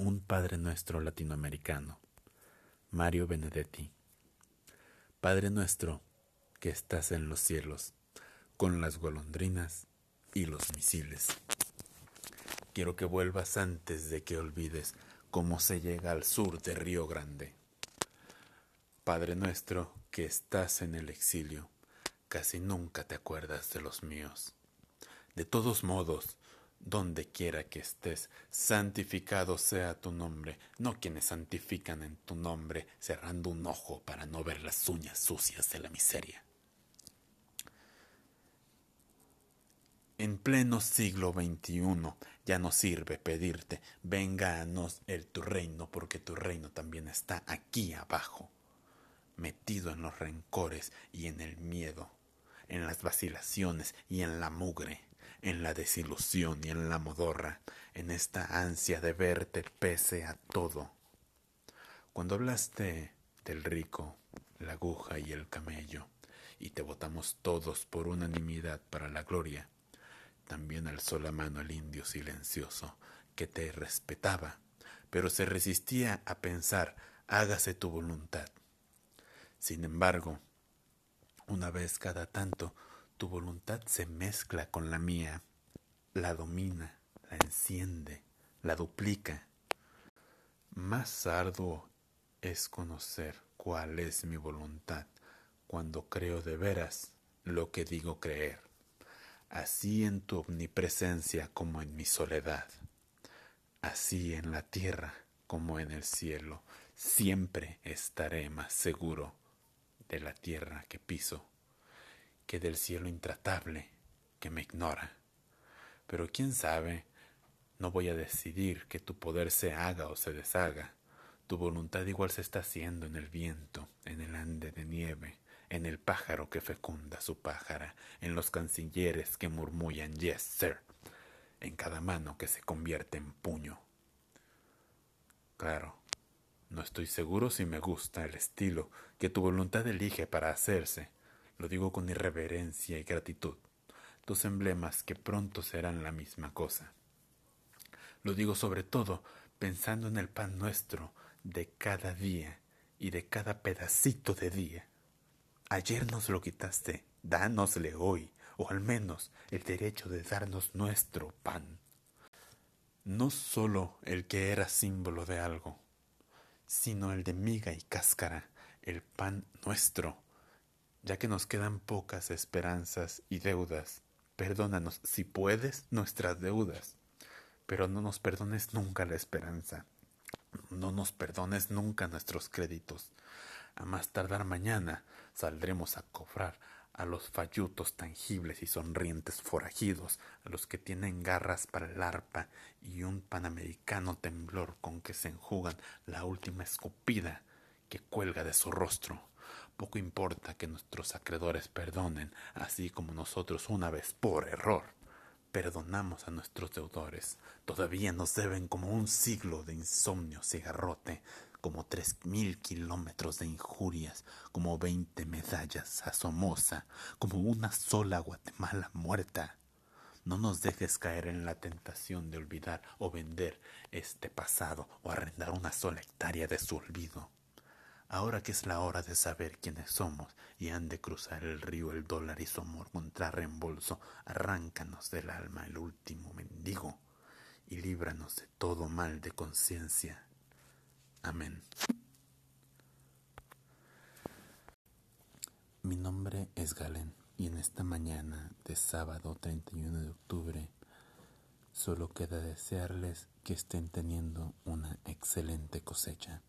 un Padre nuestro latinoamericano, Mario Benedetti. Padre nuestro que estás en los cielos, con las golondrinas y los misiles. Quiero que vuelvas antes de que olvides cómo se llega al sur de Río Grande. Padre nuestro que estás en el exilio, casi nunca te acuerdas de los míos. De todos modos, donde quiera que estés, santificado sea tu nombre, no quienes santifican en tu nombre, cerrando un ojo para no ver las uñas sucias de la miseria. En pleno siglo XXI ya no sirve pedirte, venga a el tu reino, porque tu reino también está aquí abajo, metido en los rencores y en el miedo, en las vacilaciones y en la mugre en la desilusión y en la modorra, en esta ansia de verte pese a todo. Cuando hablaste del rico, la aguja y el camello, y te votamos todos por unanimidad para la gloria, también alzó la mano el indio silencioso, que te respetaba, pero se resistía a pensar hágase tu voluntad. Sin embargo, una vez cada tanto tu voluntad se mezcla con la mía, la domina, la enciende, la duplica. Más arduo es conocer cuál es mi voluntad cuando creo de veras lo que digo creer, así en tu omnipresencia como en mi soledad, así en la tierra como en el cielo, siempre estaré más seguro de la tierra que piso que del cielo intratable que me ignora. Pero quién sabe, no voy a decidir que tu poder se haga o se deshaga. Tu voluntad igual se está haciendo en el viento, en el ande de nieve, en el pájaro que fecunda su pájara, en los cancilleres que murmullan yes, sir, en cada mano que se convierte en puño. Claro, no estoy seguro si me gusta el estilo que tu voluntad elige para hacerse, lo digo con irreverencia y gratitud, dos emblemas que pronto serán la misma cosa. Lo digo sobre todo pensando en el pan nuestro de cada día y de cada pedacito de día. Ayer nos lo quitaste, dánosle hoy, o al menos el derecho de darnos nuestro pan. No sólo el que era símbolo de algo, sino el de miga y cáscara, el pan nuestro, ya que nos quedan pocas esperanzas y deudas. Perdónanos, si puedes, nuestras deudas, pero no nos perdones nunca la esperanza. No nos perdones nunca nuestros créditos. A más tardar mañana saldremos a cobrar a los fallutos tangibles y sonrientes forajidos, a los que tienen garras para el arpa y un panamericano temblor con que se enjugan la última escupida que cuelga de su rostro. Poco importa que nuestros acreedores perdonen, así como nosotros una vez por error perdonamos a nuestros deudores. Todavía nos deben como un siglo de insomnio cigarrote, como tres mil kilómetros de injurias, como veinte medallas a Somoza, como una sola Guatemala muerta. No nos dejes caer en la tentación de olvidar o vender este pasado o arrendar una sola hectárea de su olvido. Ahora que es la hora de saber quiénes somos y han de cruzar el río el dólar y su amor contra reembolso, arráncanos del alma el último mendigo y líbranos de todo mal de conciencia. Amén. Mi nombre es Galen y en esta mañana de sábado 31 de octubre solo queda desearles que estén teniendo una excelente cosecha.